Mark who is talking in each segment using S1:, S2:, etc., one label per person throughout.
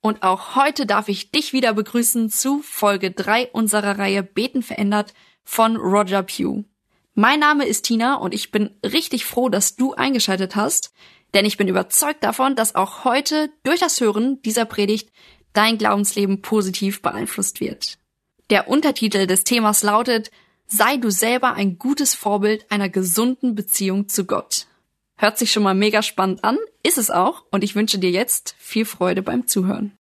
S1: Und auch heute darf ich dich wieder begrüßen zu Folge 3 unserer Reihe Beten verändert von Roger Pugh. Mein Name ist Tina und ich bin richtig froh, dass du eingeschaltet hast, denn ich bin überzeugt davon, dass auch heute durch das Hören dieser Predigt dein Glaubensleben positiv beeinflusst wird. Der Untertitel des Themas lautet Sei du selber ein gutes Vorbild einer gesunden Beziehung zu Gott. Hört sich schon mal mega spannend an, ist es auch, und ich wünsche dir jetzt viel Freude beim Zuhören.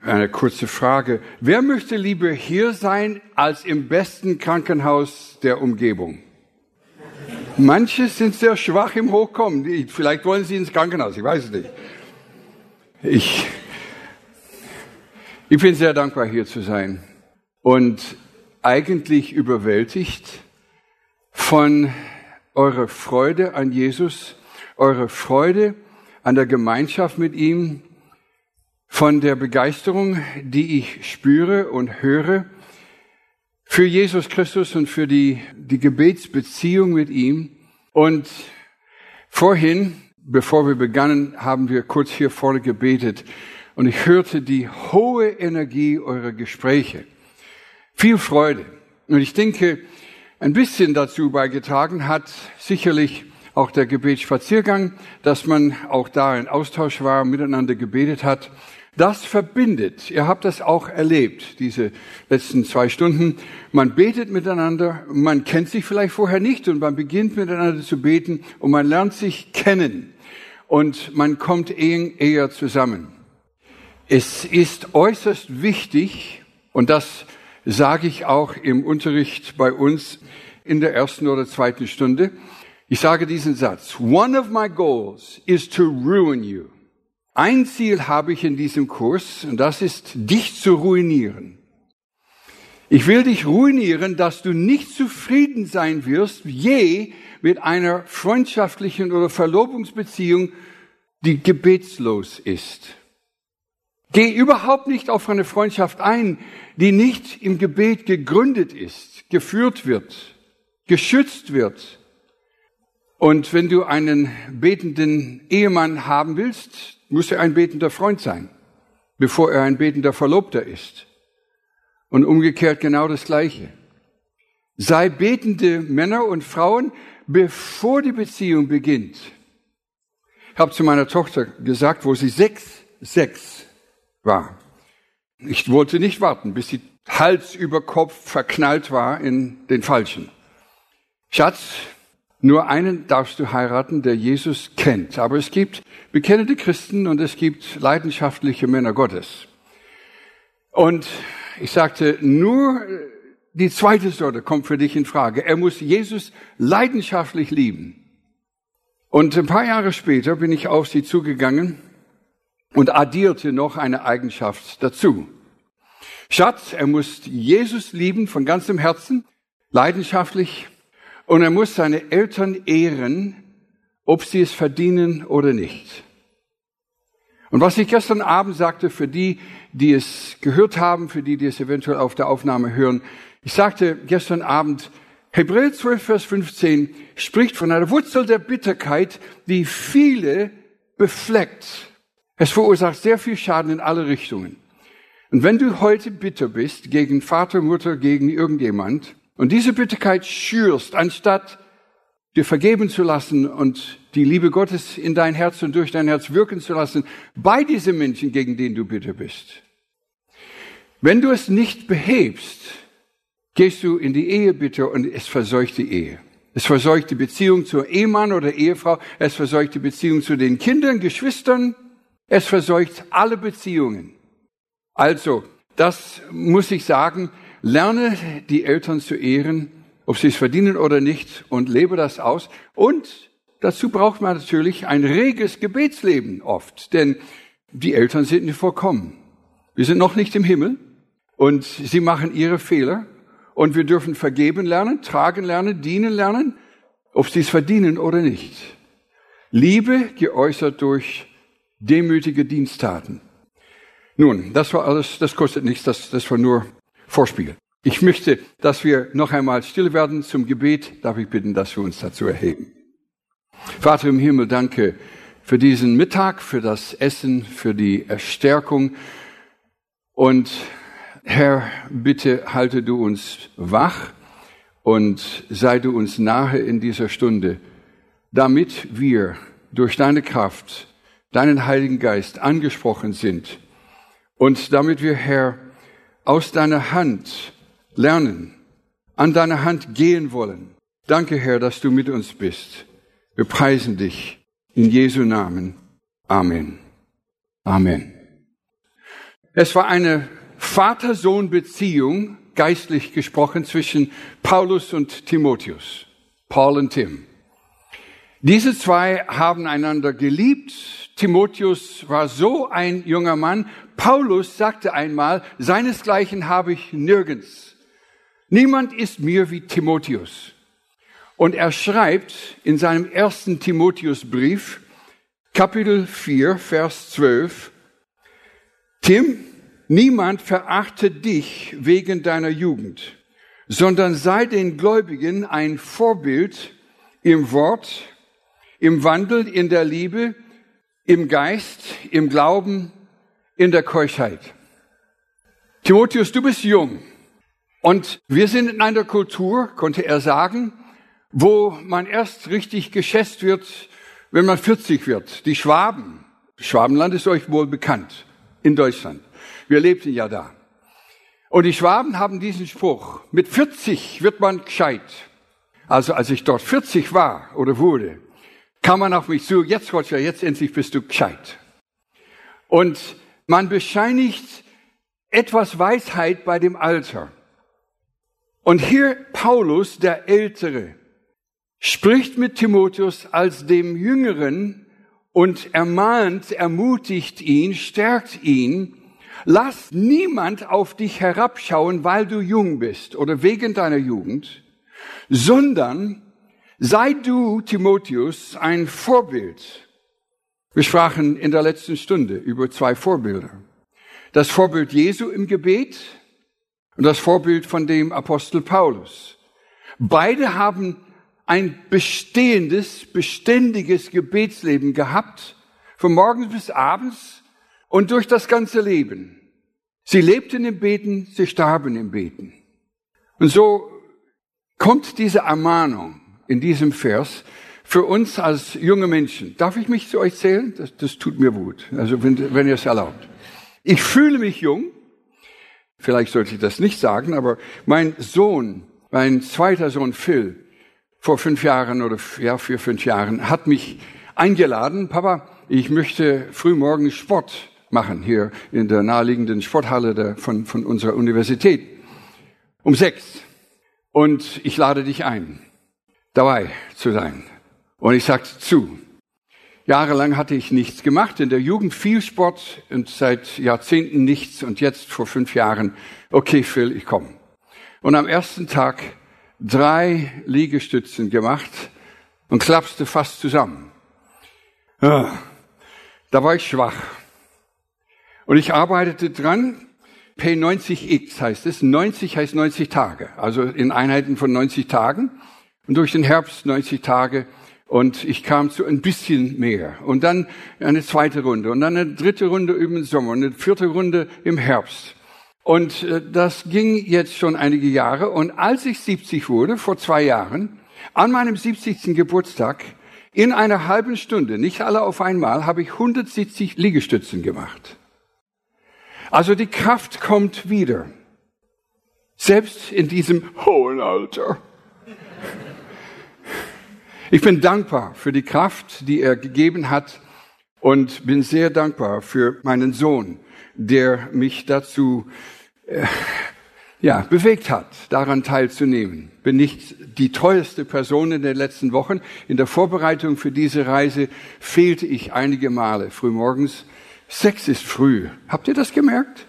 S2: Eine kurze Frage. Wer möchte lieber hier sein als im besten Krankenhaus der Umgebung? Manche sind sehr schwach im Hochkommen. Vielleicht wollen sie ins Krankenhaus, ich weiß es nicht. Ich ich bin sehr dankbar, hier zu sein und eigentlich überwältigt von eurer Freude an Jesus, eurer Freude an der Gemeinschaft mit ihm, von der Begeisterung, die ich spüre und höre für Jesus Christus und für die, die Gebetsbeziehung mit ihm. Und vorhin, bevor wir begannen, haben wir kurz hier vorne gebetet und ich hörte die hohe Energie eurer Gespräche. Viel Freude. Und ich denke, ein bisschen dazu beigetragen hat sicherlich auch der Gebetsspaziergang, dass man auch da in Austausch war, miteinander gebetet hat. Das verbindet. Ihr habt das auch erlebt, diese letzten zwei Stunden. Man betet miteinander, man kennt sich vielleicht vorher nicht und man beginnt miteinander zu beten und man lernt sich kennen und man kommt eher zusammen. Es ist äußerst wichtig, und das sage ich auch im Unterricht bei uns in der ersten oder zweiten Stunde, ich sage diesen Satz, One of my goals is to ruin you. Ein Ziel habe ich in diesem Kurs, und das ist, dich zu ruinieren. Ich will dich ruinieren, dass du nicht zufrieden sein wirst, je mit einer freundschaftlichen oder Verlobungsbeziehung, die gebetslos ist. Geh überhaupt nicht auf eine Freundschaft ein, die nicht im Gebet gegründet ist, geführt wird, geschützt wird. Und wenn du einen betenden Ehemann haben willst, muss er ein betender Freund sein, bevor er ein betender Verlobter ist. Und umgekehrt genau das Gleiche. Sei betende Männer und Frauen, bevor die Beziehung beginnt. Ich habe zu meiner Tochter gesagt, wo sie sechs, sechs war. Ich wollte nicht warten, bis sie Hals über Kopf verknallt war in den Falschen. Schatz, nur einen darfst du heiraten, der Jesus kennt. Aber es gibt bekennende Christen und es gibt leidenschaftliche Männer Gottes. Und ich sagte, nur die zweite Sorte kommt für dich in Frage. Er muss Jesus leidenschaftlich lieben. Und ein paar Jahre später bin ich auf sie zugegangen und addierte noch eine Eigenschaft dazu. Schatz, er muss Jesus lieben von ganzem Herzen, leidenschaftlich, und er muss seine Eltern ehren, ob sie es verdienen oder nicht. Und was ich gestern Abend sagte, für die, die es gehört haben, für die, die es eventuell auf der Aufnahme hören, ich sagte gestern Abend, Hebräer 12, Vers 15 spricht von einer Wurzel der Bitterkeit, die viele befleckt. Es verursacht sehr viel Schaden in alle Richtungen. Und wenn du heute bitter bist gegen Vater, Mutter, gegen irgendjemand und diese Bitterkeit schürst, anstatt dir vergeben zu lassen und die Liebe Gottes in dein Herz und durch dein Herz wirken zu lassen, bei diesen Menschen, gegen denen du bitter bist. Wenn du es nicht behebst, gehst du in die Ehe bitter und es verseucht die Ehe. Es verseucht die Beziehung zur Ehemann oder Ehefrau, es verseucht die Beziehung zu den Kindern, Geschwistern, es verseucht alle Beziehungen. Also, das muss ich sagen, lerne die Eltern zu ehren, ob sie es verdienen oder nicht, und lebe das aus. Und dazu braucht man natürlich ein reges Gebetsleben oft, denn die Eltern sind nicht vollkommen. Wir sind noch nicht im Himmel und sie machen ihre Fehler und wir dürfen vergeben lernen, tragen lernen, dienen lernen, ob sie es verdienen oder nicht. Liebe geäußert durch demütige Diensttaten. Nun, das war alles, das kostet nichts, das, das war nur Vorspiel. Ich möchte, dass wir noch einmal still werden zum Gebet. Darf ich bitten, dass wir uns dazu erheben. Vater im Himmel, danke für diesen Mittag, für das Essen, für die Erstärkung. Und Herr, bitte halte du uns wach und sei du uns nahe in dieser Stunde, damit wir durch deine Kraft, deinen Heiligen Geist angesprochen sind und damit wir, Herr, aus deiner Hand lernen, an deiner Hand gehen wollen. Danke, Herr, dass du mit uns bist. Wir preisen dich in Jesu Namen. Amen. Amen. Es war eine Vater-Sohn-Beziehung, geistlich gesprochen, zwischen Paulus und Timotheus, Paul und Tim. Diese zwei haben einander geliebt. Timotheus war so ein junger Mann. Paulus sagte einmal, seinesgleichen habe ich nirgends. Niemand ist mir wie Timotheus. Und er schreibt in seinem ersten Timotheusbrief, Kapitel 4, Vers 12, Tim, niemand verachte dich wegen deiner Jugend, sondern sei den Gläubigen ein Vorbild im Wort, im Wandel, in der Liebe, im Geist, im Glauben, in der Keuschheit. Timotheus, du bist jung. Und wir sind in einer Kultur, konnte er sagen, wo man erst richtig geschätzt wird, wenn man 40 wird. Die Schwaben. Schwabenland ist euch wohl bekannt. In Deutschland. Wir lebten ja da. Und die Schwaben haben diesen Spruch. Mit 40 wird man gescheit. Also als ich dort 40 war oder wurde, kam man auf mich zu, jetzt Roger, jetzt endlich bist du gescheit. Und man bescheinigt etwas Weisheit bei dem Alter. Und hier Paulus, der Ältere, spricht mit Timotheus als dem Jüngeren und ermahnt, ermutigt ihn, stärkt ihn, lass niemand auf dich herabschauen, weil du jung bist oder wegen deiner Jugend, sondern sei du, Timotheus, ein Vorbild. Wir sprachen in der letzten Stunde über zwei Vorbilder. Das Vorbild Jesu im Gebet und das Vorbild von dem Apostel Paulus. Beide haben ein bestehendes, beständiges Gebetsleben gehabt, von morgens bis abends und durch das ganze Leben. Sie lebten im Beten, sie starben im Beten. Und so kommt diese Ermahnung in diesem Vers für uns als junge Menschen. Darf ich mich zu euch zählen? Das, das tut mir gut, also wenn, wenn ihr es erlaubt. Ich fühle mich jung, Vielleicht sollte ich das nicht sagen, aber mein Sohn, mein zweiter Sohn Phil, vor fünf Jahren oder ja, vier, fünf Jahren, hat mich eingeladen, Papa, ich möchte frühmorgens Sport machen hier in der naheliegenden Sporthalle der, von, von unserer Universität. Um sechs. Und ich lade dich ein, dabei zu sein. Und ich sagte zu. Jahrelang hatte ich nichts gemacht, in der Jugend viel Sport und seit Jahrzehnten nichts und jetzt vor fünf Jahren, okay Phil, ich komme. Und am ersten Tag drei Liegestützen gemacht und klapste fast zusammen. Da war ich schwach. Und ich arbeitete dran, P90X heißt es, 90 heißt 90 Tage, also in Einheiten von 90 Tagen. Und durch den Herbst 90 Tage und ich kam zu ein bisschen mehr. Und dann eine zweite Runde. Und dann eine dritte Runde im Sommer. Und eine vierte Runde im Herbst. Und äh, das ging jetzt schon einige Jahre. Und als ich 70 wurde, vor zwei Jahren, an meinem 70. Geburtstag, in einer halben Stunde, nicht alle auf einmal, habe ich 170 Liegestützen gemacht. Also die Kraft kommt wieder. Selbst in diesem hohen Alter. Ich bin dankbar für die Kraft, die er gegeben hat und bin sehr dankbar für meinen Sohn, der mich dazu äh, ja, bewegt hat, daran teilzunehmen. bin nicht die teuerste Person in den letzten Wochen. In der Vorbereitung für diese Reise fehlte ich einige Male frühmorgens. Sechs ist früh. Habt ihr das gemerkt?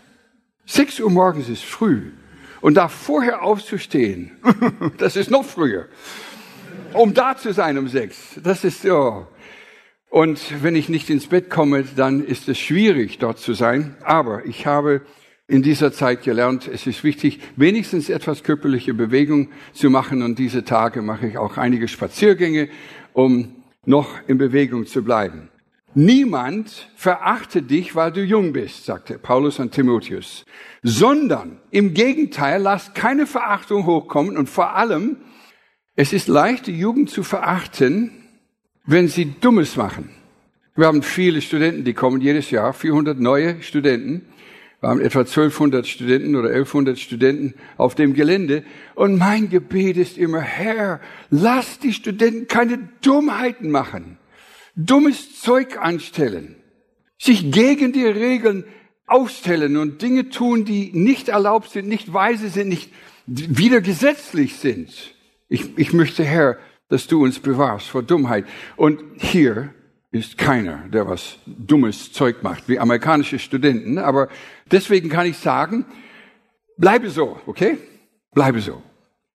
S2: Sechs Uhr morgens ist früh. Und da vorher aufzustehen, das ist noch früher. Um da zu sein um sechs, das ist so. Und wenn ich nicht ins Bett komme, dann ist es schwierig, dort zu sein. Aber ich habe in dieser Zeit gelernt, es ist wichtig, wenigstens etwas körperliche Bewegung zu machen. Und diese Tage mache ich auch einige Spaziergänge, um noch in Bewegung zu bleiben. Niemand verachte dich, weil du jung bist, sagte Paulus an Timotheus, sondern im Gegenteil, lass keine Verachtung hochkommen und vor allem, es ist leicht, die Jugend zu verachten, wenn sie Dummes machen. Wir haben viele Studenten, die kommen jedes Jahr, 400 neue Studenten. Wir haben etwa 1200 Studenten oder 1100 Studenten auf dem Gelände. Und mein Gebet ist immer, Herr, lass die Studenten keine Dummheiten machen, dummes Zeug anstellen, sich gegen die Regeln aufstellen und Dinge tun, die nicht erlaubt sind, nicht weise sind, nicht wieder gesetzlich sind. Ich, ich möchte, Herr, dass du uns bewahrst vor Dummheit. Und hier ist keiner, der was dummes Zeug macht, wie amerikanische Studenten. Aber deswegen kann ich sagen, bleibe so, okay? Bleibe so.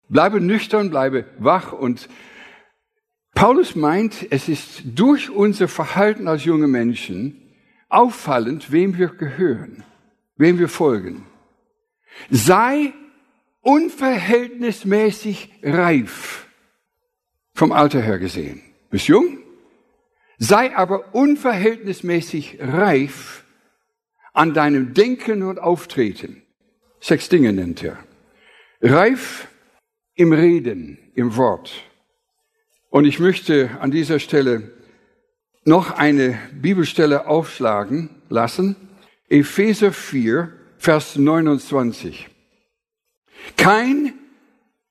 S2: Bleibe nüchtern, bleibe wach und Paulus meint, es ist durch unser Verhalten als junge Menschen auffallend, wem wir gehören, wem wir folgen. Sei unverhältnismäßig reif vom Alter her gesehen. Bist jung? Sei aber unverhältnismäßig reif an deinem Denken und Auftreten. Sechs Dinge nennt er. Reif im Reden, im Wort. Und ich möchte an dieser Stelle noch eine Bibelstelle aufschlagen lassen. Epheser 4, Vers 29. Kein,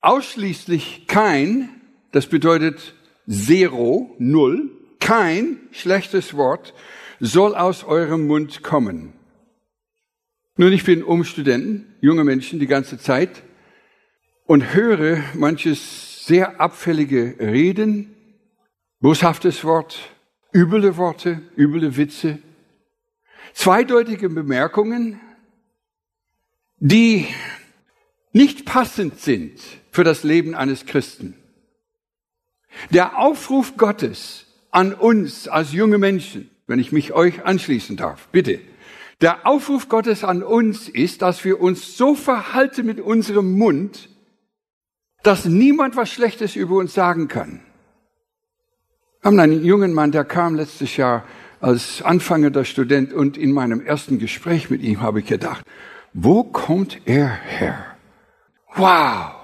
S2: ausschließlich kein, das bedeutet Zero, Null, kein schlechtes Wort soll aus eurem Mund kommen. Nun, ich bin um Studenten, junge Menschen die ganze Zeit und höre manches sehr abfällige Reden, boshaftes Wort, üble Worte, üble Witze, zweideutige Bemerkungen, die nicht passend sind für das Leben eines Christen. Der Aufruf Gottes an uns als junge Menschen, wenn ich mich euch anschließen darf, bitte. Der Aufruf Gottes an uns ist, dass wir uns so verhalten mit unserem Mund, dass niemand was Schlechtes über uns sagen kann. Wir haben einen jungen Mann, der kam letztes Jahr als anfangender Student und in meinem ersten Gespräch mit ihm habe ich gedacht, wo kommt er her? Wow!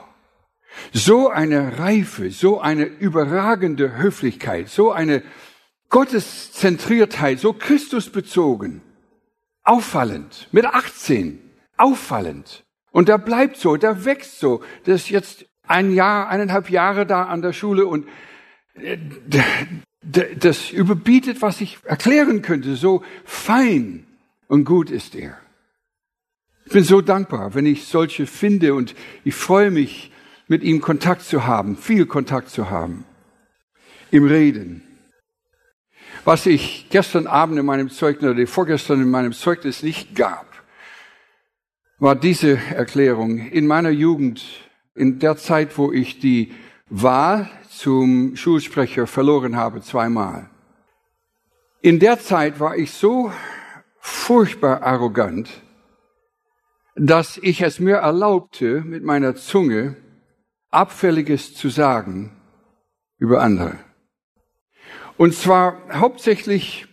S2: So eine Reife, so eine überragende Höflichkeit, so eine Gotteszentriertheit, so Christusbezogen. Auffallend. Mit 18. Auffallend. Und der bleibt so, der wächst so. Der ist jetzt ein Jahr, eineinhalb Jahre da an der Schule und äh, das überbietet, was ich erklären könnte. So fein und gut ist er. Ich bin so dankbar, wenn ich solche finde und ich freue mich, mit ihm Kontakt zu haben, viel Kontakt zu haben. Im Reden. Was ich gestern Abend in meinem Zeugnis oder vorgestern in meinem Zeugnis nicht gab, war diese Erklärung. In meiner Jugend, in der Zeit, wo ich die Wahl zum Schulsprecher verloren habe, zweimal. In der Zeit war ich so furchtbar arrogant, dass ich es mir erlaubte, mit meiner Zunge Abfälliges zu sagen über andere. Und zwar hauptsächlich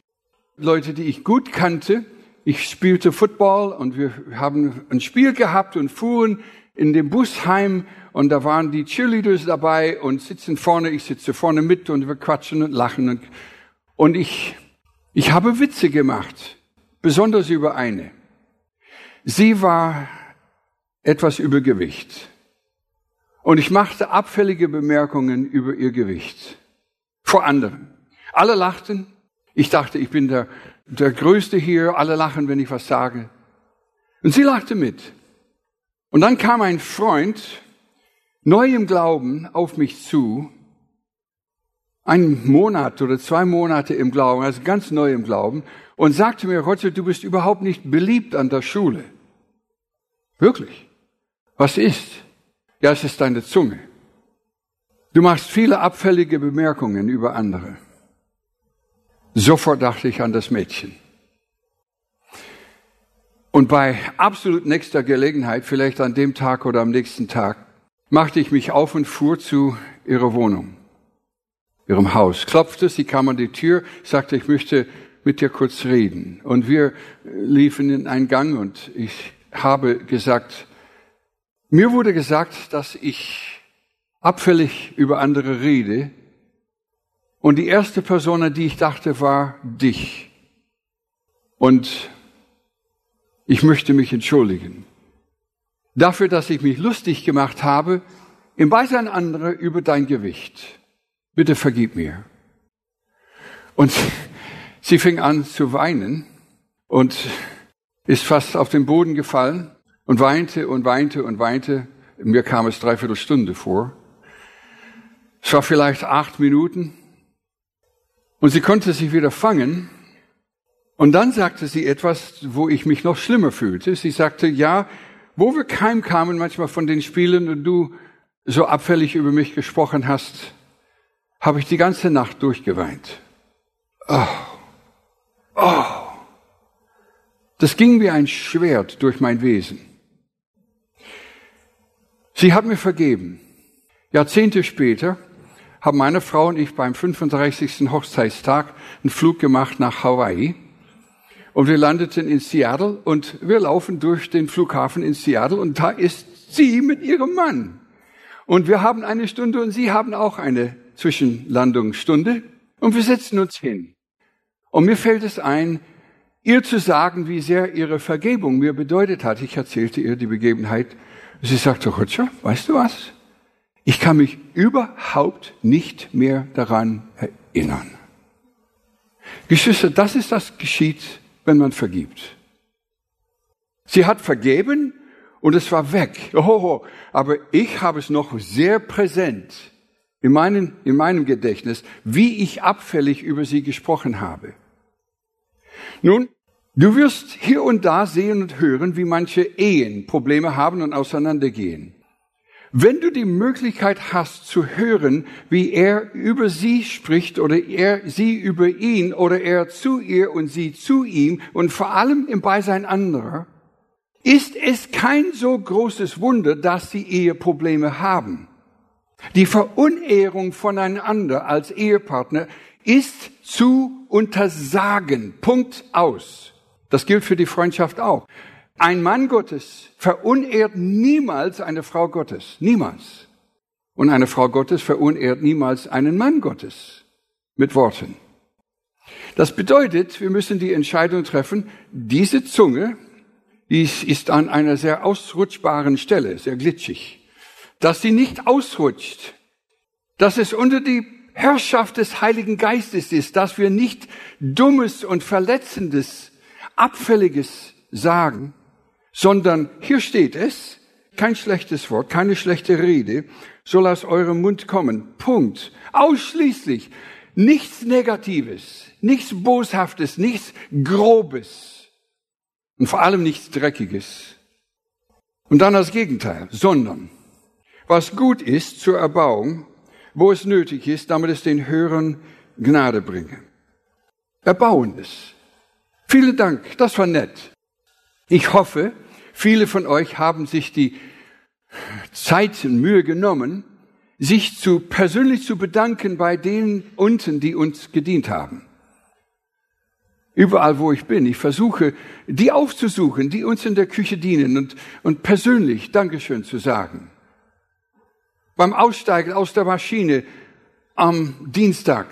S2: Leute, die ich gut kannte. Ich spielte Football und wir haben ein Spiel gehabt und fuhren in dem Bus heim und da waren die Cheerleaders dabei und sitzen vorne, ich sitze vorne mit und wir quatschen und lachen und, und ich, ich habe Witze gemacht, besonders über eine. Sie war etwas Übergewicht. Und ich machte abfällige Bemerkungen über ihr Gewicht. Vor anderen. Alle lachten. Ich dachte, ich bin der, der Größte hier. Alle lachen, wenn ich was sage. Und sie lachte mit. Und dann kam ein Freund, neuem Glauben auf mich zu, einen Monat oder zwei Monate im Glauben, also ganz neu im Glauben, und sagte mir, Roger, du bist überhaupt nicht beliebt an der Schule. Wirklich. Was ist? Ja, es ist deine Zunge. Du machst viele abfällige Bemerkungen über andere. Sofort dachte ich an das Mädchen. Und bei absolut nächster Gelegenheit, vielleicht an dem Tag oder am nächsten Tag, machte ich mich auf und fuhr zu ihrer Wohnung, ihrem Haus, klopfte, sie kam an die Tür, sagte, ich möchte mit dir kurz reden. Und wir liefen in einen Gang und ich habe gesagt, mir wurde gesagt, dass ich abfällig über andere rede. Und die erste Person, an die ich dachte, war dich. Und ich möchte mich entschuldigen dafür, dass ich mich lustig gemacht habe im Beisein anderer über dein Gewicht. Bitte vergib mir. Und sie fing an zu weinen und ist fast auf den Boden gefallen und weinte und weinte und weinte. Mir kam es dreiviertel Stunde vor. Es war vielleicht acht Minuten. Und sie konnte sich wieder fangen und dann sagte sie etwas, wo ich mich noch schlimmer fühlte. Sie sagte, ja, wo wir keim kamen manchmal von den Spielen und du so abfällig über mich gesprochen hast, habe ich die ganze Nacht durchgeweint. Oh, oh. Das ging wie ein Schwert durch mein Wesen. Sie hat mir vergeben. Jahrzehnte später haben meine Frau und ich beim 35. Hochzeitstag einen Flug gemacht nach Hawaii. Und wir landeten in Seattle und wir laufen durch den Flughafen in Seattle und da ist sie mit ihrem Mann. Und wir haben eine Stunde und sie haben auch eine Zwischenlandungsstunde und wir setzen uns hin. Und mir fällt es ein, ihr zu sagen, wie sehr ihre Vergebung mir bedeutet hat. Ich erzählte ihr die Begebenheit. Sie sagte, Rutscher, weißt du was? Ich kann mich überhaupt nicht mehr daran erinnern. Geschwister, das ist das geschieht wenn man vergibt. Sie hat vergeben und es war weg. Oh, aber ich habe es noch sehr präsent in, meinen, in meinem Gedächtnis, wie ich abfällig über sie gesprochen habe. Nun, du wirst hier und da sehen und hören, wie manche Ehen Probleme haben und auseinandergehen. Wenn du die Möglichkeit hast zu hören, wie er über sie spricht oder er sie über ihn oder er zu ihr und sie zu ihm und vor allem im Beisein anderer, ist es kein so großes Wunder, dass sie Eheprobleme haben. Die Verunehrung voneinander als Ehepartner ist zu untersagen. Punkt aus. Das gilt für die Freundschaft auch. Ein Mann Gottes verunehrt niemals eine Frau Gottes. Niemals. Und eine Frau Gottes verunehrt niemals einen Mann Gottes. Mit Worten. Das bedeutet, wir müssen die Entscheidung treffen, diese Zunge, die ist an einer sehr ausrutschbaren Stelle, sehr glitschig, dass sie nicht ausrutscht, dass es unter die Herrschaft des Heiligen Geistes ist, dass wir nicht Dummes und Verletzendes, Abfälliges sagen, sondern hier steht es, kein schlechtes Wort, keine schlechte Rede soll aus eurem Mund kommen. Punkt. Ausschließlich. Nichts Negatives, nichts Boshaftes, nichts Grobes und vor allem nichts Dreckiges. Und dann das Gegenteil, sondern was gut ist zur Erbauung, wo es nötig ist, damit es den Hörern Gnade bringe. Erbauendes. Vielen Dank, das war nett. Ich hoffe, Viele von euch haben sich die Zeit und Mühe genommen, sich zu persönlich zu bedanken bei denen unten, die uns gedient haben. Überall, wo ich bin, ich versuche, die aufzusuchen, die uns in der Küche dienen und, und persönlich Dankeschön zu sagen. Beim Aussteigen aus der Maschine am Dienstag,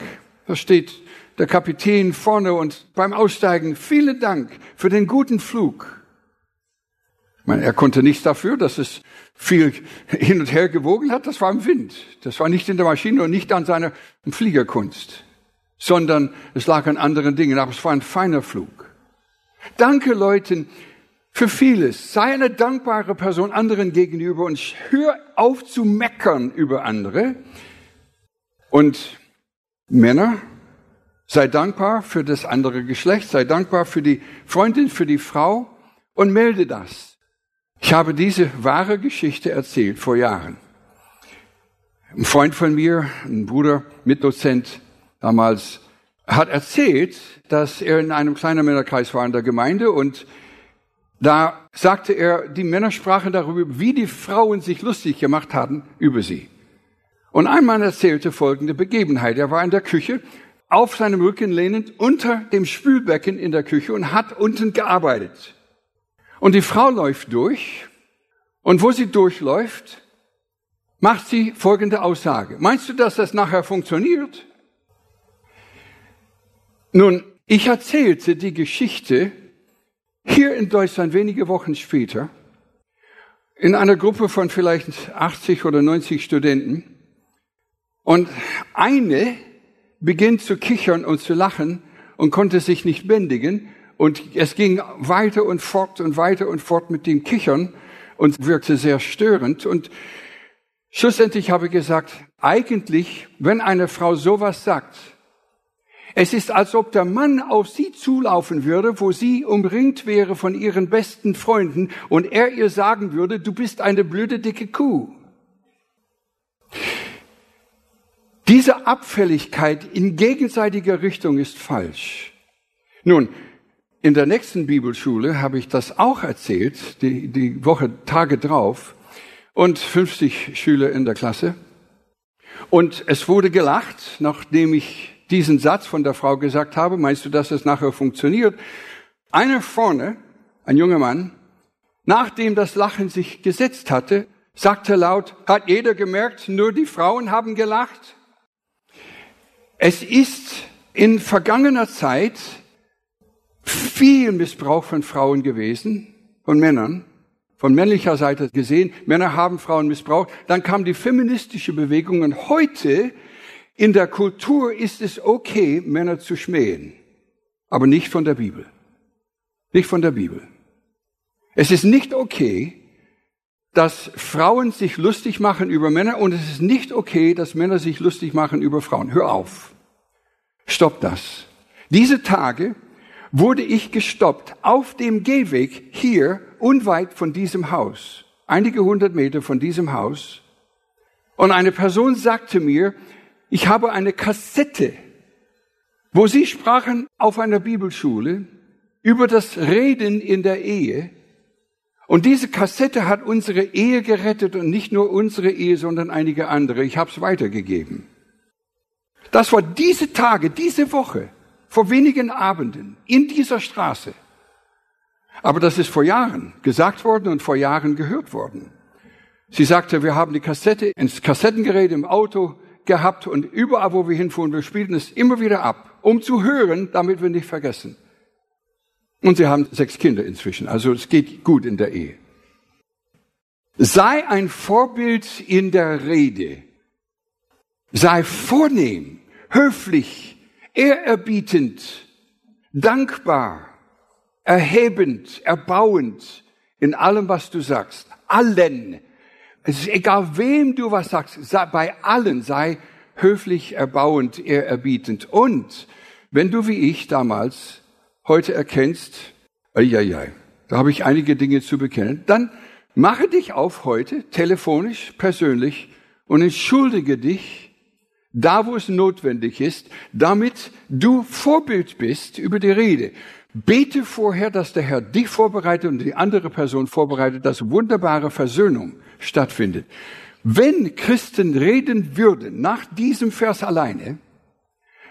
S2: da steht der Kapitän vorne und beim Aussteigen, vielen Dank für den guten Flug. Ich meine, er konnte nichts dafür, dass es viel hin und her gewogen hat. Das war im Wind. Das war nicht in der Maschine und nicht an seiner Fliegerkunst, sondern es lag an anderen Dingen. Aber es war ein feiner Flug. Danke Leuten für vieles. Sei eine dankbare Person anderen gegenüber und hör auf zu meckern über andere. Und Männer, sei dankbar für das andere Geschlecht, sei dankbar für die Freundin, für die Frau und melde das. Ich habe diese wahre Geschichte erzählt vor Jahren. Ein Freund von mir, ein Bruder, Mitdozent damals, hat erzählt, dass er in einem kleinen Männerkreis war in der Gemeinde und da sagte er, die Männer sprachen darüber, wie die Frauen sich lustig gemacht hatten über sie. Und ein Mann erzählte folgende Begebenheit. Er war in der Küche, auf seinem Rücken lehnend, unter dem Spülbecken in der Küche und hat unten gearbeitet. Und die Frau läuft durch. Und wo sie durchläuft, macht sie folgende Aussage. Meinst du, dass das nachher funktioniert? Nun, ich erzählte die Geschichte hier in Deutschland wenige Wochen später, in einer Gruppe von vielleicht 80 oder 90 Studenten, und eine beginnt zu kichern und zu lachen und konnte sich nicht bändigen, und es ging weiter und fort und weiter und fort mit dem Kichern und wirkte sehr störend. Und schlussendlich habe ich gesagt, eigentlich, wenn eine Frau sowas sagt, es ist, als ob der Mann auf sie zulaufen würde, wo sie umringt wäre von ihren besten Freunden und er ihr sagen würde, du bist eine blöde dicke Kuh. Diese Abfälligkeit in gegenseitiger Richtung ist falsch. Nun, in der nächsten Bibelschule habe ich das auch erzählt, die, die Woche Tage drauf, und 50 Schüler in der Klasse. Und es wurde gelacht, nachdem ich diesen Satz von der Frau gesagt habe, meinst du, dass es nachher funktioniert? Einer vorne, ein junger Mann, nachdem das Lachen sich gesetzt hatte, sagte laut, hat jeder gemerkt, nur die Frauen haben gelacht? Es ist in vergangener Zeit viel Missbrauch von Frauen gewesen, von Männern, von männlicher Seite gesehen. Männer haben Frauen missbraucht. Dann kam die feministische Bewegung und heute in der Kultur ist es okay, Männer zu schmähen, aber nicht von der Bibel. Nicht von der Bibel. Es ist nicht okay, dass Frauen sich lustig machen über Männer und es ist nicht okay, dass Männer sich lustig machen über Frauen. Hör auf. Stopp das. Diese Tage wurde ich gestoppt auf dem Gehweg hier unweit von diesem Haus, einige hundert Meter von diesem Haus. Und eine Person sagte mir, ich habe eine Kassette, wo Sie sprachen auf einer Bibelschule über das Reden in der Ehe. Und diese Kassette hat unsere Ehe gerettet und nicht nur unsere Ehe, sondern einige andere. Ich habe es weitergegeben. Das war diese Tage, diese Woche, vor wenigen Abenden, in dieser Straße. Aber das ist vor Jahren gesagt worden und vor Jahren gehört worden. Sie sagte, wir haben die Kassette ins Kassettengerät im Auto gehabt und überall, wo wir hinfuhren, wir spielten es immer wieder ab, um zu hören, damit wir nicht vergessen. Und sie haben sechs Kinder inzwischen, also es geht gut in der Ehe. Sei ein Vorbild in der Rede. Sei vornehm, höflich, ehrerbietend, dankbar, erhebend, erbauend in allem, was du sagst. Allen es ist egal, wem du was sagst, bei allen sei höflich, erbauend, ehrerbietend. Und wenn du wie ich damals heute erkennst, ja, da habe ich einige Dinge zu bekennen, dann mache dich auf heute, telefonisch, persönlich, und entschuldige dich, da wo es notwendig ist, damit du Vorbild bist über die Rede. Bete vorher, dass der Herr dich vorbereitet und die andere Person vorbereitet, dass wunderbare Versöhnung stattfindet. Wenn Christen reden würden nach diesem Vers alleine,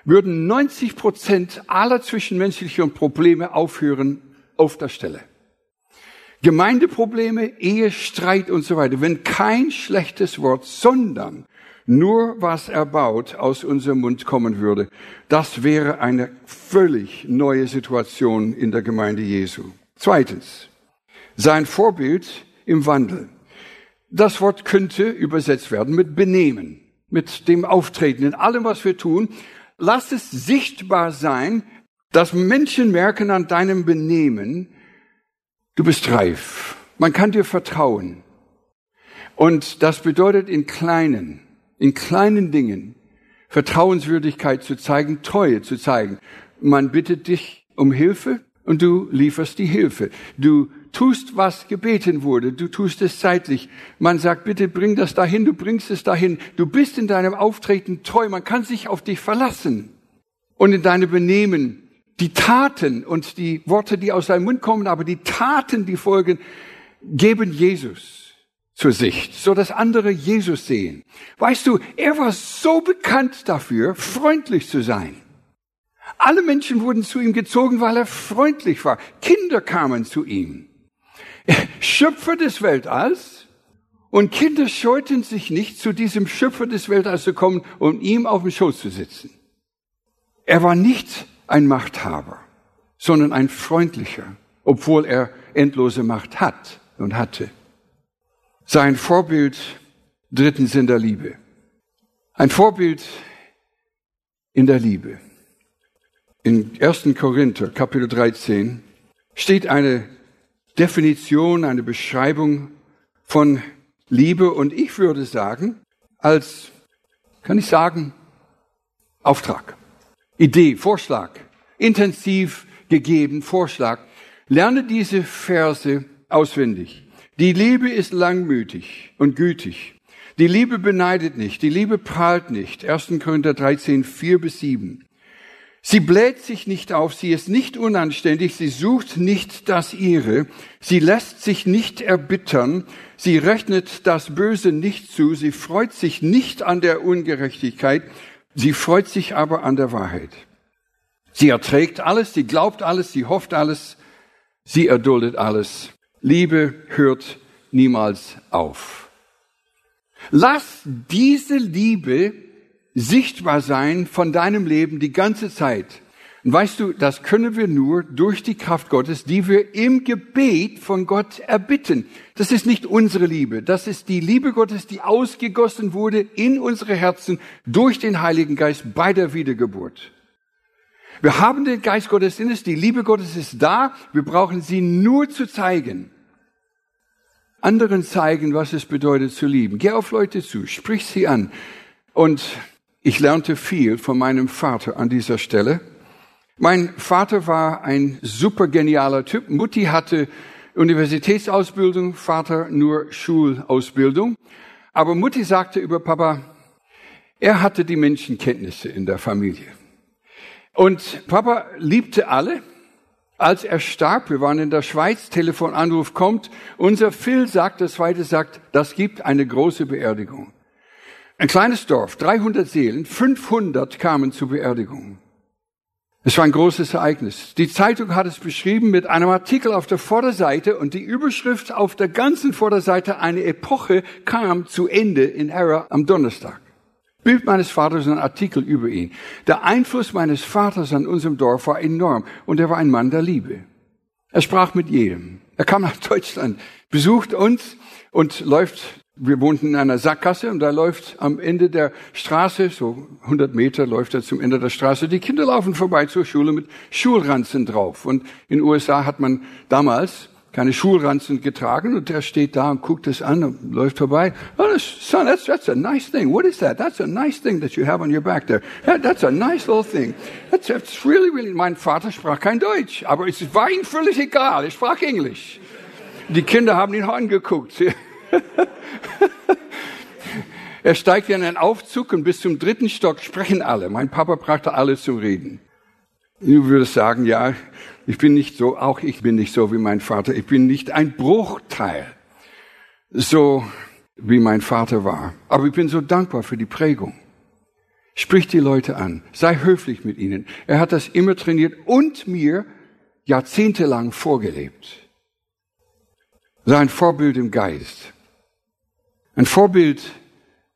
S2: würden 90 Prozent aller zwischenmenschlichen Probleme aufhören auf der Stelle. Gemeindeprobleme, Ehestreit und so weiter. Wenn kein schlechtes Wort, sondern nur was erbaut aus unserem Mund kommen würde, das wäre eine völlig neue Situation in der Gemeinde Jesu. Zweitens, sein Vorbild im Wandel. Das Wort könnte übersetzt werden mit Benehmen, mit dem Auftreten, in allem, was wir tun. Lass es sichtbar sein, dass Menschen merken an deinem Benehmen, Du bist reif. Man kann dir vertrauen. Und das bedeutet in kleinen, in kleinen Dingen Vertrauenswürdigkeit zu zeigen, Treue zu zeigen. Man bittet dich um Hilfe und du lieferst die Hilfe. Du tust, was gebeten wurde. Du tust es zeitlich. Man sagt, bitte bring das dahin. Du bringst es dahin. Du bist in deinem Auftreten treu. Man kann sich auf dich verlassen. Und in deinem Benehmen, die Taten und die Worte, die aus deinem Mund kommen, aber die Taten, die folgen, geben Jesus zur Sicht, so dass andere Jesus sehen. Weißt du, er war so bekannt dafür, freundlich zu sein. Alle Menschen wurden zu ihm gezogen, weil er freundlich war. Kinder kamen zu ihm. Schöpfer des Weltalls. Und Kinder scheuten sich nicht, zu diesem Schöpfer des Weltalls zu kommen und ihm auf dem Schoß zu sitzen. Er war nicht ein Machthaber, sondern ein freundlicher, obwohl er endlose Macht hat und hatte. Sein Vorbild drittens in der Liebe. Ein Vorbild in der Liebe. In 1. Korinther, Kapitel 13, steht eine Definition, eine Beschreibung von Liebe und ich würde sagen, als, kann ich sagen, Auftrag, Idee, Vorschlag, intensiv gegeben, Vorschlag. Lerne diese Verse auswendig. Die Liebe ist langmütig und gütig. Die Liebe beneidet nicht. Die Liebe prahlt nicht. 1. Korinther 13, 4 bis 7. Sie bläht sich nicht auf, sie ist nicht unanständig, sie sucht nicht das ihre, sie lässt sich nicht erbittern, sie rechnet das Böse nicht zu, sie freut sich nicht an der Ungerechtigkeit, sie freut sich aber an der Wahrheit. Sie erträgt alles, sie glaubt alles, sie hofft alles, sie erduldet alles. Liebe hört niemals auf. Lass diese Liebe sichtbar sein von deinem Leben die ganze Zeit. Und weißt du, das können wir nur durch die Kraft Gottes, die wir im Gebet von Gott erbitten. Das ist nicht unsere Liebe, das ist die Liebe Gottes, die ausgegossen wurde in unsere Herzen durch den Heiligen Geist bei der Wiedergeburt. Wir haben den Geist Gottes in uns, die Liebe Gottes ist da, wir brauchen sie nur zu zeigen. Anderen zeigen, was es bedeutet zu lieben. Geh auf Leute zu, sprich sie an. Und ich lernte viel von meinem Vater an dieser Stelle. Mein Vater war ein super genialer Typ. Mutti hatte Universitätsausbildung, Vater nur Schulausbildung. Aber Mutti sagte über Papa, er hatte die Menschenkenntnisse in der Familie. Und Papa liebte alle. Als er starb, wir waren in der Schweiz, Telefonanruf kommt, unser Phil sagt, das zweite sagt, das gibt eine große Beerdigung. Ein kleines Dorf, 300 Seelen, 500 kamen zur Beerdigung. Es war ein großes Ereignis. Die Zeitung hat es beschrieben mit einem Artikel auf der Vorderseite und die Überschrift auf der ganzen Vorderseite, eine Epoche kam zu Ende in Error am Donnerstag. Bild meines Vaters ein Artikel über ihn. Der Einfluss meines Vaters an unserem Dorf war enorm und er war ein Mann der Liebe. Er sprach mit jedem. Er kam nach Deutschland, besucht uns und läuft wir wohnten in einer Sackgasse und da läuft am Ende der Straße, so 100 Meter läuft er zum Ende der Straße, die Kinder laufen vorbei zur Schule mit Schulranzen drauf. Und in den USA hat man damals keine Schulranzen getragen und der steht da und guckt es an und läuft vorbei. Oh, son, that's, that's a nice thing. What is that? That's a nice thing that you have on your back there. That's a nice little thing. That's, that's really, really, mein Vater sprach kein Deutsch, aber es war ihm völlig egal. Er sprach Englisch. Die Kinder haben ihn angeguckt. er steigt in einen Aufzug und bis zum dritten Stock sprechen alle. Mein Papa brachte alle zum Reden. Du würdest sagen, ja, ich bin nicht so, auch ich bin nicht so wie mein Vater. Ich bin nicht ein Bruchteil so wie mein Vater war. Aber ich bin so dankbar für die Prägung. Sprich die Leute an. Sei höflich mit ihnen. Er hat das immer trainiert und mir jahrzehntelang vorgelebt. Sein Vorbild im Geist. Ein Vorbild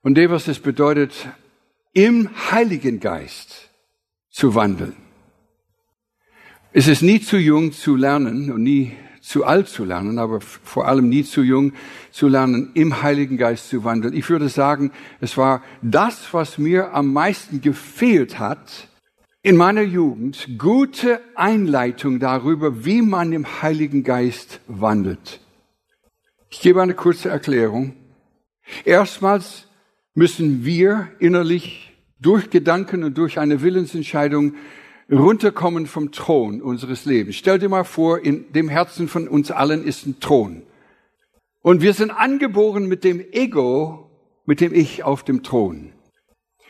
S2: von dem, was es bedeutet, im Heiligen Geist zu wandeln. Es ist nie zu jung zu lernen und nie zu alt zu lernen, aber vor allem nie zu jung zu lernen, im Heiligen Geist zu wandeln. Ich würde sagen, es war das, was mir am meisten gefehlt hat in meiner Jugend gute Einleitung darüber, wie man im Heiligen Geist wandelt. Ich gebe eine kurze Erklärung. Erstmals müssen wir innerlich durch Gedanken und durch eine Willensentscheidung runterkommen vom Thron unseres Lebens. Stell dir mal vor, in dem Herzen von uns allen ist ein Thron. Und wir sind angeboren mit dem Ego, mit dem Ich auf dem Thron.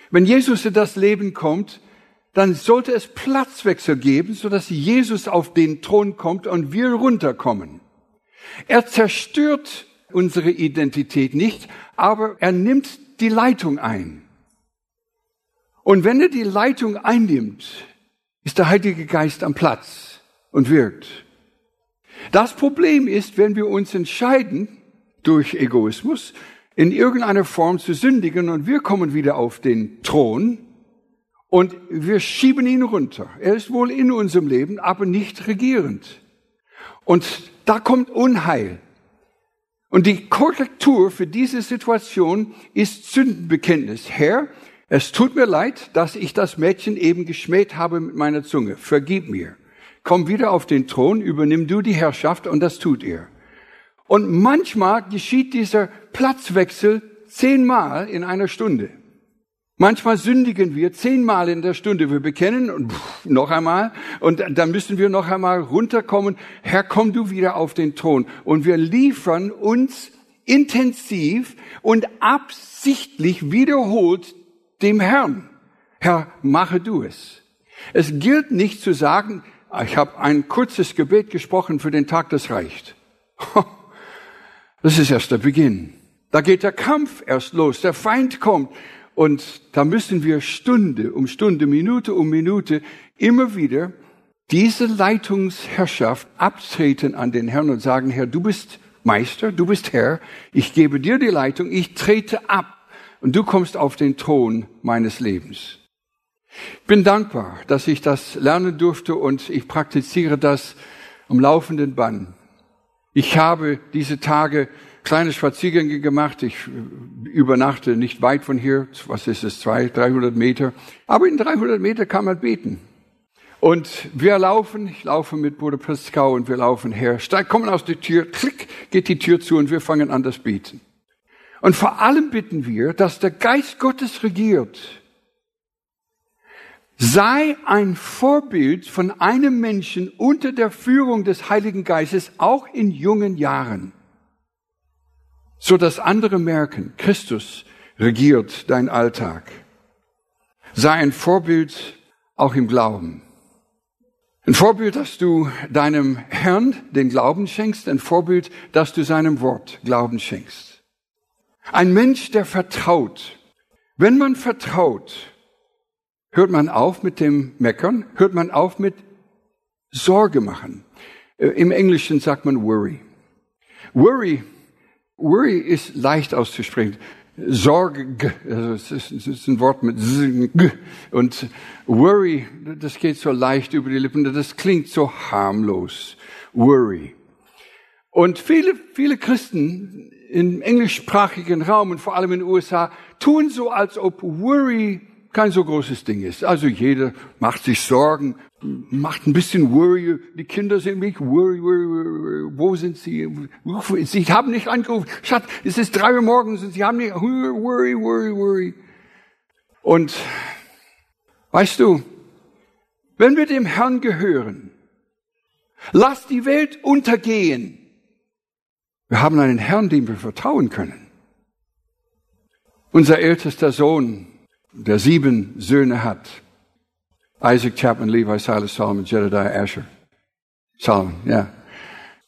S2: Wenn Jesus in das Leben kommt, dann sollte es Platzwechsel geben, sodass Jesus auf den Thron kommt und wir runterkommen. Er zerstört unsere Identität nicht, aber er nimmt die Leitung ein. Und wenn er die Leitung einnimmt, ist der Heilige Geist am Platz und wirkt. Das Problem ist, wenn wir uns entscheiden, durch Egoismus, in irgendeiner Form zu sündigen und wir kommen wieder auf den Thron und wir schieben ihn runter. Er ist wohl in unserem Leben, aber nicht regierend. Und da kommt Unheil. Und die Korrektur für diese Situation ist Sündenbekenntnis. Herr, es tut mir leid, dass ich das Mädchen eben geschmäht habe mit meiner Zunge. Vergib mir. Komm wieder auf den Thron, übernimm du die Herrschaft und das tut ihr. Und manchmal geschieht dieser Platzwechsel zehnmal in einer Stunde. Manchmal sündigen wir zehnmal in der Stunde. Wir bekennen und noch einmal und dann müssen wir noch einmal runterkommen. Herr, komm du wieder auf den Thron. Und wir liefern uns intensiv und absichtlich wiederholt dem Herrn. Herr, mache du es. Es gilt nicht zu sagen, ich habe ein kurzes Gebet gesprochen für den Tag, das reicht. Das ist erst der Beginn. Da geht der Kampf erst los. Der Feind kommt. Und da müssen wir Stunde um Stunde, Minute um Minute immer wieder diese Leitungsherrschaft abtreten an den Herrn und sagen, Herr, du bist Meister, du bist Herr, ich gebe dir die Leitung, ich trete ab und du kommst auf den Thron meines Lebens. Ich bin dankbar, dass ich das lernen durfte und ich praktiziere das am laufenden Bann. Ich habe diese Tage kleine Spaziergänge gemacht. Ich äh, übernachte nicht weit von hier. Was ist es? Zwei, 300 Meter. Aber in 300 Meter kann man beten. Und wir laufen, ich laufe mit Bruder Pascal und wir laufen her, steig, kommen aus der Tür, klick, geht die Tür zu und wir fangen an das Beten. Und vor allem bitten wir, dass der Geist Gottes regiert. Sei ein Vorbild von einem Menschen unter der Führung des Heiligen Geistes, auch in jungen Jahren so dass andere merken, Christus regiert dein Alltag. Sei ein Vorbild auch im Glauben. Ein Vorbild, dass du deinem Herrn den Glauben schenkst, ein Vorbild, dass du seinem Wort Glauben schenkst. Ein Mensch, der vertraut. Wenn man vertraut, hört man auf mit dem Meckern, hört man auf mit Sorge machen. Äh, Im Englischen sagt man worry. Worry Worry ist leicht auszusprechen. Sorge, also es ist, ein Wort mit G. Und Worry, das geht so leicht über die Lippen, das klingt so harmlos. Worry. Und viele, viele Christen im englischsprachigen Raum und vor allem in den USA tun so, als ob Worry kein so großes Ding ist. Also jeder macht sich Sorgen, macht ein bisschen Worry. Die Kinder sind mich Worry, Worry, Worry. Wo sind sie? Sie haben nicht angerufen. Schatz, es ist drei Uhr morgens und sie haben nicht Worry, Worry, Worry. Und weißt du, wenn wir dem Herrn gehören, lass die Welt untergehen. Wir haben einen Herrn, dem wir vertrauen können. Unser ältester Sohn der sieben Söhne hat. Isaac Chapman, Levi, Silas, Solomon, Jedediah, Asher. Solomon, ja.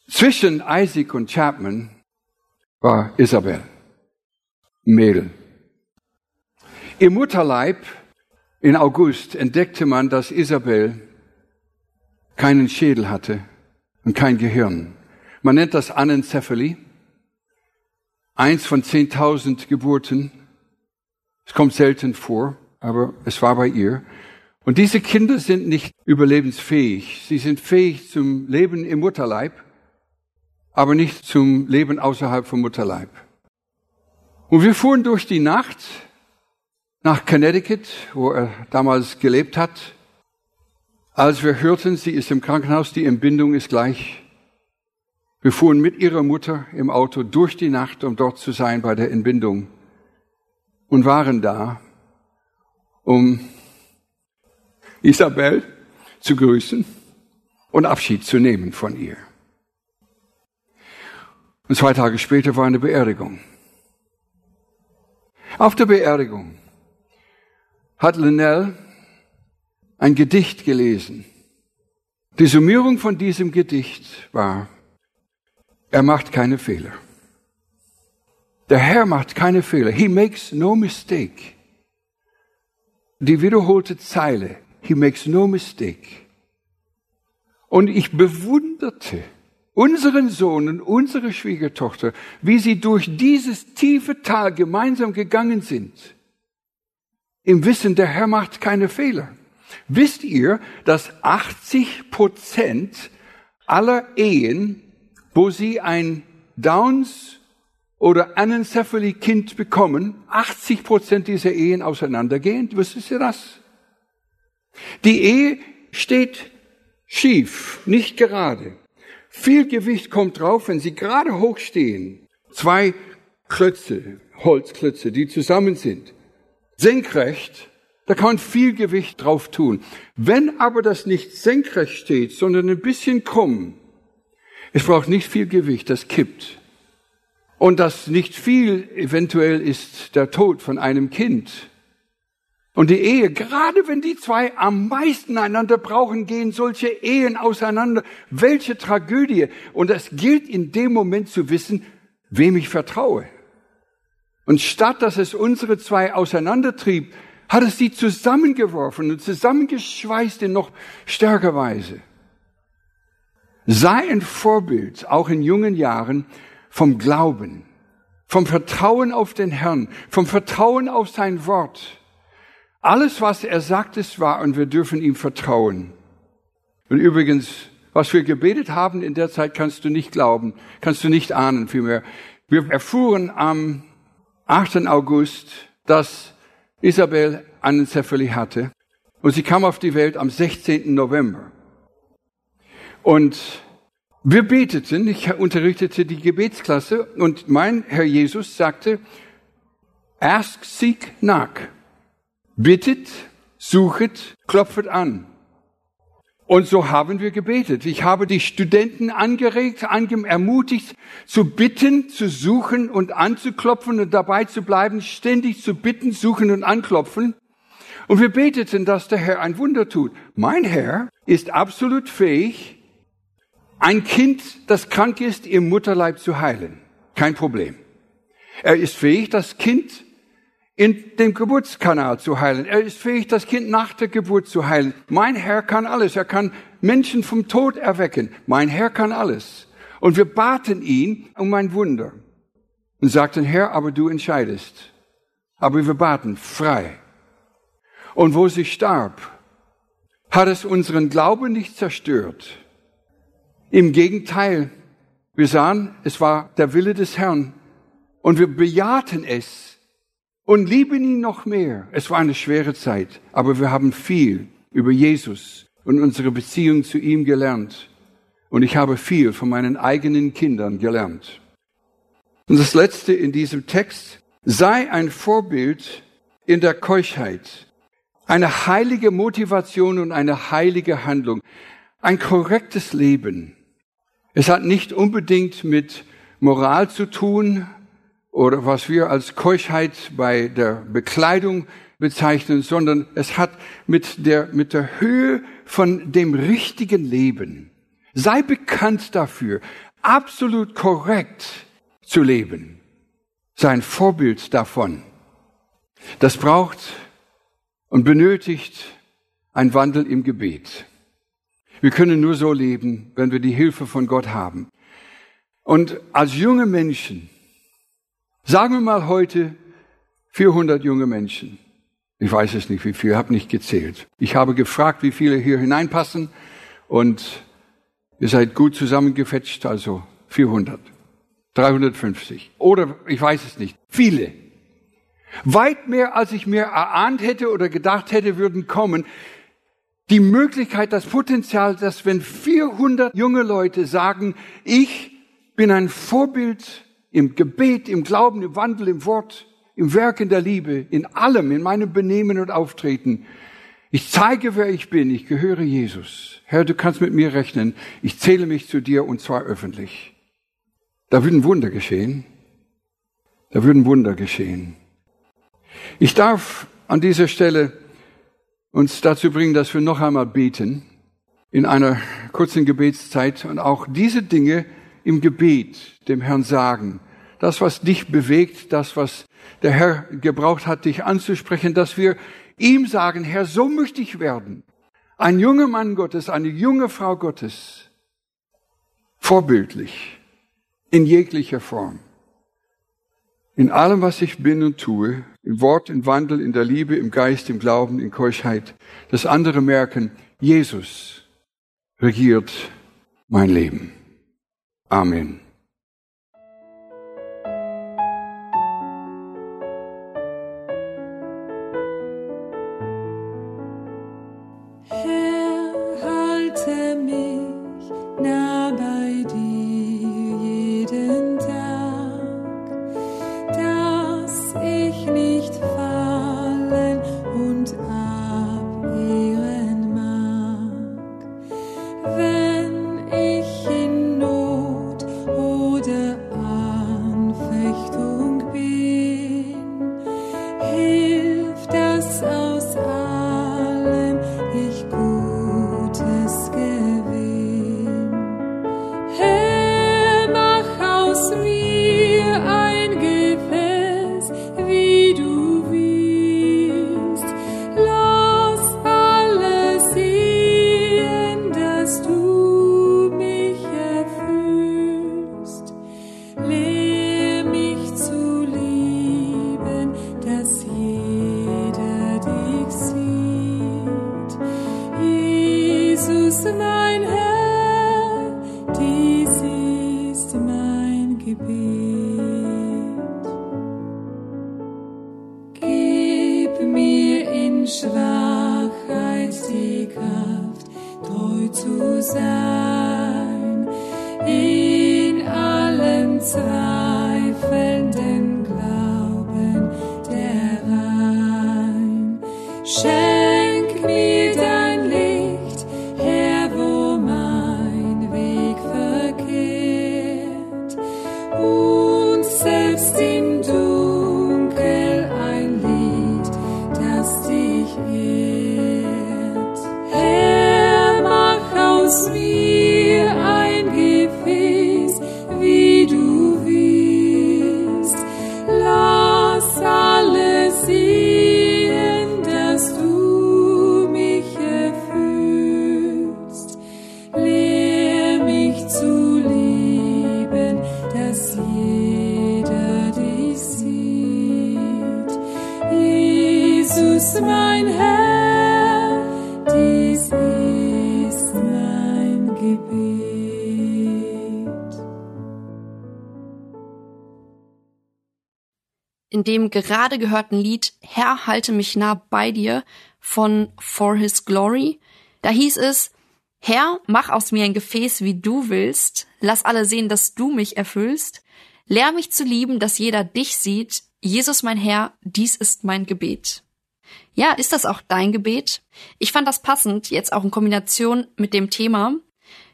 S2: Zwischen Isaac und Chapman war Isabel, Mädel. Im Mutterleib in August entdeckte man, dass Isabel keinen Schädel hatte und kein Gehirn. Man nennt das Anencephalie. Eins von zehntausend Geburten es kommt selten vor, aber es war bei ihr. Und diese Kinder sind nicht überlebensfähig. Sie sind fähig zum Leben im Mutterleib, aber nicht zum Leben außerhalb vom Mutterleib. Und wir fuhren durch die Nacht nach Connecticut, wo er damals gelebt hat. Als wir hörten, sie ist im Krankenhaus, die Entbindung ist gleich. Wir fuhren mit ihrer Mutter im Auto durch die Nacht, um dort zu sein bei der Entbindung und waren da, um Isabel zu grüßen und Abschied zu nehmen von ihr. Und zwei Tage später war eine Beerdigung. Auf der Beerdigung hat Linnell ein Gedicht gelesen. Die Summierung von diesem Gedicht war, er macht keine Fehler. Der Herr macht keine Fehler. He makes no mistake. Die wiederholte Zeile, he makes no mistake. Und ich bewunderte unseren Sohn und unsere Schwiegertochter, wie sie durch dieses tiefe Tal gemeinsam gegangen sind. Im Wissen, der Herr macht keine Fehler. Wisst ihr, dass 80 Prozent aller Ehen, wo sie ein Downs oder Anencephaly-Kind bekommen, 80 Prozent dieser Ehen auseinandergehen? Wüsstest ihr das? Die Ehe steht schief, nicht gerade. Viel Gewicht kommt drauf, wenn sie gerade hoch stehen. Zwei Klötze, Holzklötze, die zusammen sind. Senkrecht, da kann viel Gewicht drauf tun. Wenn aber das nicht senkrecht steht, sondern ein bisschen krumm, es braucht nicht viel Gewicht, das kippt. Und das nicht viel eventuell ist der Tod von einem Kind. Und die Ehe, gerade wenn die zwei am meisten einander brauchen, gehen solche Ehen auseinander. Welche Tragödie. Und es gilt in dem Moment zu wissen, wem ich vertraue. Und statt dass es unsere zwei auseinandertrieb, hat es sie zusammengeworfen und zusammengeschweißt in noch stärker Weise. Sei ein Vorbild, auch in jungen Jahren, vom Glauben, vom Vertrauen auf den Herrn, vom Vertrauen auf sein Wort. Alles, was er sagt, ist wahr und wir dürfen ihm vertrauen. Und übrigens, was wir gebetet haben in der Zeit, kannst du nicht glauben, kannst du nicht ahnen vielmehr. Wir erfuhren am 8. August, dass Isabel einen Zephali hatte und sie kam auf die Welt am 16. November. Und wir beteten, ich unterrichtete die Gebetsklasse und mein Herr Jesus sagte, ask, seek, knock. Bittet, suchet, klopfet an. Und so haben wir gebetet. Ich habe die Studenten angeregt, ermutigt, zu bitten, zu suchen und anzuklopfen und dabei zu bleiben, ständig zu bitten, suchen und anklopfen. Und wir beteten, dass der Herr ein Wunder tut. Mein Herr ist absolut fähig, ein Kind, das krank ist, im Mutterleib zu heilen. Kein Problem. Er ist fähig, das Kind in dem Geburtskanal zu heilen. Er ist fähig, das Kind nach der Geburt zu heilen. Mein Herr kann alles. Er kann Menschen vom Tod erwecken. Mein Herr kann alles. Und wir baten ihn um ein Wunder und sagten, Herr, aber du entscheidest. Aber wir baten frei. Und wo sie starb, hat es unseren Glauben nicht zerstört. Im Gegenteil, wir sahen, es war der Wille des Herrn und wir bejahten es und lieben ihn noch mehr. Es war eine schwere Zeit, aber wir haben viel über Jesus und unsere Beziehung zu ihm gelernt. Und ich habe viel von meinen eigenen Kindern gelernt. Und das Letzte in diesem Text, sei ein Vorbild in der Keuschheit, eine heilige Motivation und eine heilige Handlung, ein korrektes Leben. Es hat nicht unbedingt mit Moral zu tun oder was wir als Keuschheit bei der Bekleidung bezeichnen, sondern es hat mit der, mit der Höhe von dem richtigen Leben. Sei bekannt dafür, absolut korrekt zu leben. Sei ein Vorbild davon. Das braucht und benötigt ein Wandel im Gebet. Wir können nur so leben, wenn wir die Hilfe von Gott haben. Und als junge Menschen, sagen wir mal heute 400 junge Menschen. Ich weiß es nicht, wie viele, habe nicht gezählt. Ich habe gefragt, wie viele hier hineinpassen und ihr seid gut zusammengefetscht, also 400, 350 oder ich weiß es nicht, viele. Weit mehr, als ich mir erahnt hätte oder gedacht hätte, würden kommen,
S3: die Möglichkeit, das Potenzial, dass wenn 400 junge Leute sagen, ich bin ein Vorbild im Gebet, im Glauben, im Wandel, im Wort, im Werk in der Liebe, in allem, in meinem Benehmen und Auftreten. Ich zeige, wer ich bin. Ich gehöre Jesus. Herr, du kannst mit mir rechnen. Ich zähle mich zu dir und zwar öffentlich. Da würden Wunder geschehen. Da würden Wunder geschehen. Ich darf an dieser Stelle uns dazu bringen, dass wir noch einmal beten in einer kurzen Gebetszeit und auch diese Dinge im Gebet dem Herrn sagen. Das, was dich bewegt, das, was der Herr gebraucht hat, dich anzusprechen, dass wir ihm sagen, Herr, so möchte ich werden. Ein junger Mann Gottes, eine junge Frau Gottes, vorbildlich, in jeglicher Form. In allem, was ich bin und tue, im Wort, im Wandel, in der Liebe, im Geist, im Glauben, in Keuschheit, dass andere merken, Jesus regiert mein Leben. Amen.
S1: In dem gerade gehörten Lied Herr, halte mich nah bei dir von For His Glory. Da hieß es, Herr, mach aus mir ein Gefäß, wie du willst, lass alle sehen, dass du mich erfüllst, lehr mich zu lieben, dass jeder dich sieht, Jesus mein Herr, dies ist mein Gebet. Ja, ist das auch dein Gebet? Ich fand das passend, jetzt auch in Kombination mit dem Thema.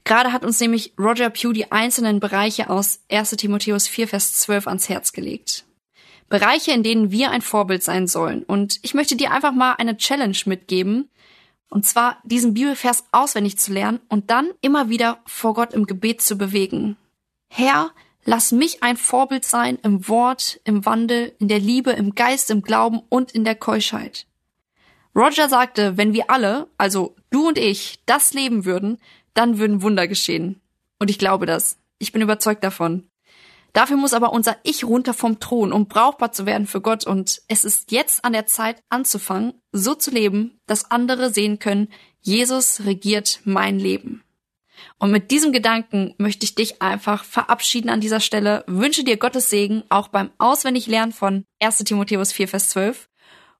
S1: Gerade hat uns nämlich Roger Pugh die einzelnen Bereiche aus 1 Timotheus 4, Vers 12 ans Herz gelegt. Bereiche, in denen wir ein Vorbild sein sollen. Und ich möchte dir einfach mal eine Challenge mitgeben. Und zwar diesen Bibelvers auswendig zu lernen und dann immer wieder vor Gott im Gebet zu bewegen. Herr, lass mich ein Vorbild sein im Wort, im Wandel, in der Liebe, im Geist, im Glauben und in der Keuschheit. Roger sagte, wenn wir alle, also du und ich, das leben würden, dann würden Wunder geschehen. Und ich glaube das. Ich bin überzeugt davon. Dafür muss aber unser Ich runter vom Thron, um brauchbar zu werden für Gott. Und es ist jetzt an der Zeit anzufangen, so zu leben, dass andere sehen können, Jesus regiert mein Leben. Und mit diesem Gedanken möchte ich dich einfach verabschieden an dieser Stelle, wünsche dir Gottes Segen auch beim Auswendiglernen von 1 Timotheus 4, Vers 12.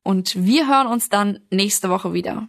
S1: Und wir hören uns dann nächste Woche wieder.